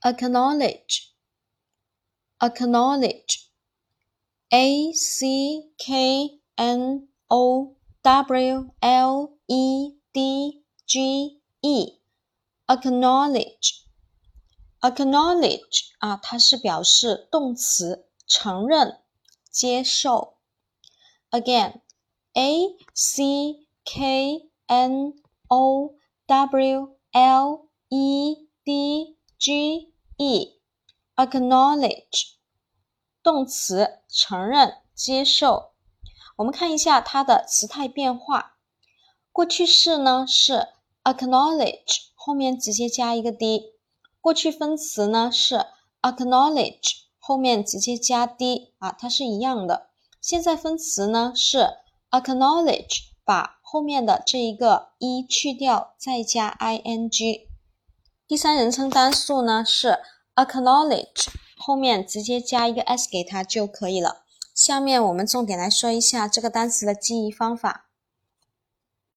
acknowledge, acknowledge, a c k n o w l e d g e, acknowledge, acknowledge 啊，它是表示动词，承认、接受。Again, a c k n o w l e d g e, acknowledge 动词，承认、接受。我们看一下它的词态变化。过去式呢是 acknowledge，后面直接加一个 d。过去分词呢是 acknowledge，后面直接加 d 啊，它是一样的。现在分词呢是 acknowledge，把后面的这一个 e 去掉，再加 ing。第三人称单数呢是 acknowledge，后面直接加一个 s 给它就可以了。下面我们重点来说一下这个单词的记忆方法。